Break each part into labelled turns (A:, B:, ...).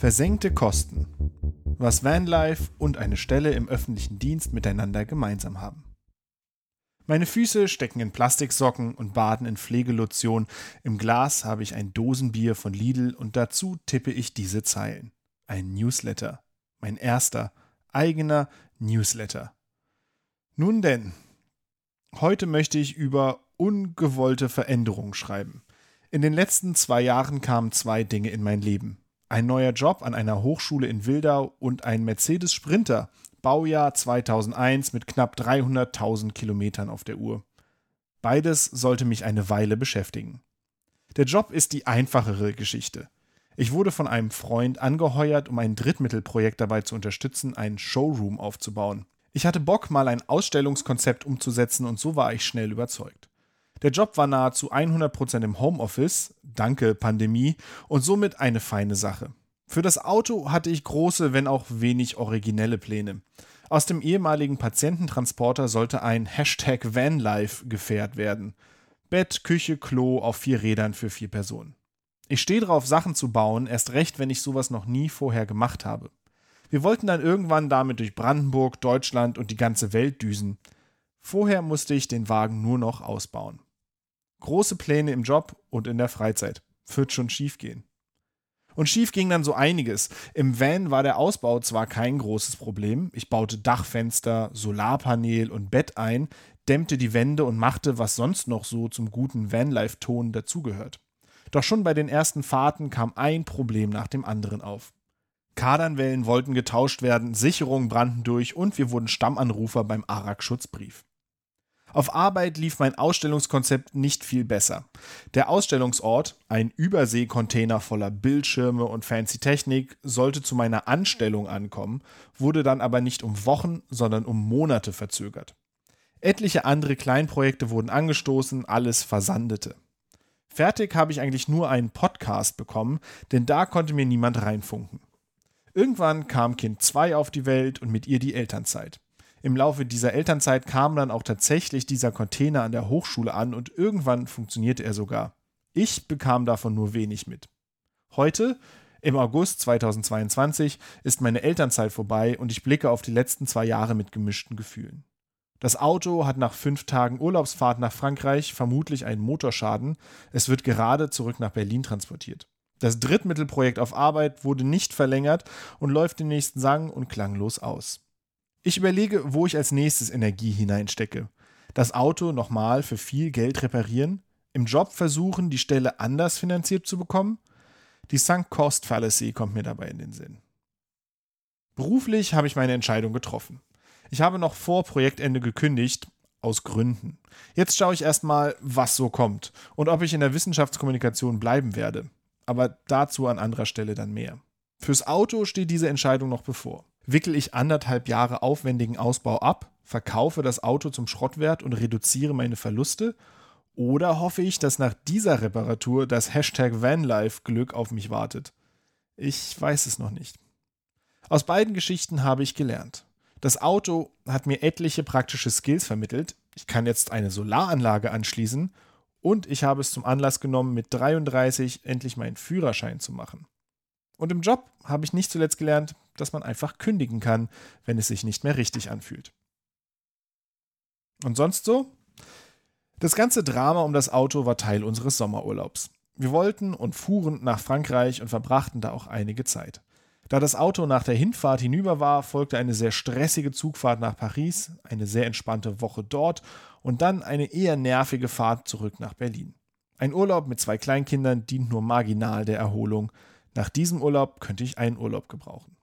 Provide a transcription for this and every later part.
A: Versenkte Kosten. Was Vanlife und eine Stelle im öffentlichen Dienst miteinander gemeinsam haben. Meine Füße stecken in Plastiksocken und baden in Pflegelotion. Im Glas habe ich ein Dosenbier von Lidl und dazu tippe ich diese Zeilen. Ein Newsletter. Mein erster, eigener Newsletter. Nun denn, heute möchte ich über ungewollte Veränderungen schreiben. In den letzten zwei Jahren kamen zwei Dinge in mein Leben. Ein neuer Job an einer Hochschule in Wildau und ein Mercedes Sprinter, Baujahr 2001 mit knapp 300.000 Kilometern auf der Uhr. Beides sollte mich eine Weile beschäftigen. Der Job ist die einfachere Geschichte. Ich wurde von einem Freund angeheuert, um ein Drittmittelprojekt dabei zu unterstützen, einen Showroom aufzubauen. Ich hatte Bock, mal ein Ausstellungskonzept umzusetzen und so war ich schnell überzeugt. Der Job war nahezu 100% im Homeoffice, danke Pandemie, und somit eine feine Sache. Für das Auto hatte ich große, wenn auch wenig originelle Pläne. Aus dem ehemaligen Patiententransporter sollte ein Hashtag Vanlife gefährt werden. Bett, Küche, Klo auf vier Rädern für vier Personen. Ich stehe drauf, Sachen zu bauen, erst recht, wenn ich sowas noch nie vorher gemacht habe. Wir wollten dann irgendwann damit durch Brandenburg, Deutschland und die ganze Welt düsen. Vorher musste ich den Wagen nur noch ausbauen. Große Pläne im Job und in der Freizeit. Wird schon schief gehen. Und schief ging dann so einiges. Im Van war der Ausbau zwar kein großes Problem. Ich baute Dachfenster, Solarpanel und Bett ein, dämmte die Wände und machte, was sonst noch so zum guten Vanlife-Ton dazugehört. Doch schon bei den ersten Fahrten kam ein Problem nach dem anderen auf. Kadernwellen wollten getauscht werden, Sicherungen brannten durch und wir wurden Stammanrufer beim ARAG-Schutzbrief. Auf Arbeit lief mein Ausstellungskonzept nicht viel besser. Der Ausstellungsort, ein Überseekontainer voller Bildschirme und fancy Technik, sollte zu meiner Anstellung ankommen, wurde dann aber nicht um Wochen, sondern um Monate verzögert. Etliche andere Kleinprojekte wurden angestoßen, alles versandete. Fertig habe ich eigentlich nur einen Podcast bekommen, denn da konnte mir niemand reinfunken. Irgendwann kam Kind 2 auf die Welt und mit ihr die Elternzeit. Im Laufe dieser Elternzeit kam dann auch tatsächlich dieser Container an der Hochschule an und irgendwann funktionierte er sogar. Ich bekam davon nur wenig mit. Heute, im August 2022, ist meine Elternzeit vorbei und ich blicke auf die letzten zwei Jahre mit gemischten Gefühlen. Das Auto hat nach fünf Tagen Urlaubsfahrt nach Frankreich vermutlich einen Motorschaden. Es wird gerade zurück nach Berlin transportiert. Das Drittmittelprojekt auf Arbeit wurde nicht verlängert und läuft demnächst sang- und klanglos aus. Ich überlege, wo ich als nächstes Energie hineinstecke. Das Auto nochmal für viel Geld reparieren? Im Job versuchen, die Stelle anders finanziert zu bekommen? Die Sunk Cost Fallacy kommt mir dabei in den Sinn. Beruflich habe ich meine Entscheidung getroffen. Ich habe noch vor Projektende gekündigt, aus Gründen. Jetzt schaue ich erstmal, was so kommt und ob ich in der Wissenschaftskommunikation bleiben werde. Aber dazu an anderer Stelle dann mehr. Fürs Auto steht diese Entscheidung noch bevor wickel ich anderthalb Jahre aufwendigen Ausbau ab, verkaufe das Auto zum Schrottwert und reduziere meine Verluste? Oder hoffe ich, dass nach dieser Reparatur das Hashtag Vanlife-Glück auf mich wartet? Ich weiß es noch nicht. Aus beiden Geschichten habe ich gelernt. Das Auto hat mir etliche praktische Skills vermittelt. Ich kann jetzt eine Solaranlage anschließen und ich habe es zum Anlass genommen, mit 33 endlich meinen Führerschein zu machen. Und im Job habe ich nicht zuletzt gelernt, dass man einfach kündigen kann, wenn es sich nicht mehr richtig anfühlt. Und sonst so? Das ganze Drama um das Auto war Teil unseres Sommerurlaubs. Wir wollten und fuhren nach Frankreich und verbrachten da auch einige Zeit. Da das Auto nach der Hinfahrt hinüber war, folgte eine sehr stressige Zugfahrt nach Paris, eine sehr entspannte Woche dort und dann eine eher nervige Fahrt zurück nach Berlin. Ein Urlaub mit zwei Kleinkindern dient nur marginal der Erholung, nach diesem Urlaub könnte ich einen Urlaub gebrauchen.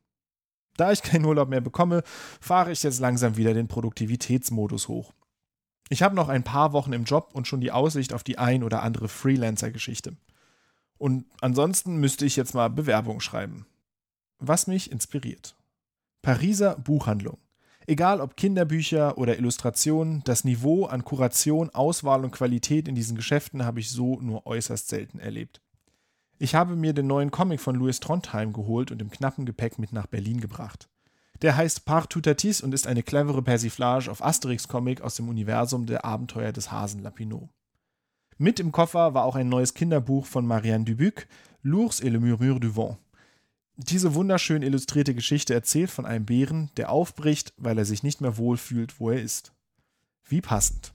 A: Da ich keinen Urlaub mehr bekomme, fahre ich jetzt langsam wieder den Produktivitätsmodus hoch. Ich habe noch ein paar Wochen im Job und schon die Aussicht auf die ein oder andere Freelancer-Geschichte. Und ansonsten müsste ich jetzt mal Bewerbungen schreiben. Was mich inspiriert. Pariser Buchhandlung. Egal ob Kinderbücher oder Illustrationen, das Niveau an Kuration, Auswahl und Qualität in diesen Geschäften habe ich so nur äußerst selten erlebt. Ich habe mir den neuen Comic von Louis Trondheim geholt und im knappen Gepäck mit nach Berlin gebracht. Der heißt Partutatis und ist eine clevere Persiflage auf Asterix-Comic aus dem Universum der Abenteuer des Hasen Lapinot. Mit im Koffer war auch ein neues Kinderbuch von Marianne Dubuc, L'Ours et le Murmure du Vent. Diese wunderschön illustrierte Geschichte erzählt von einem Bären, der aufbricht, weil er sich nicht mehr wohlfühlt, wo er ist. Wie passend.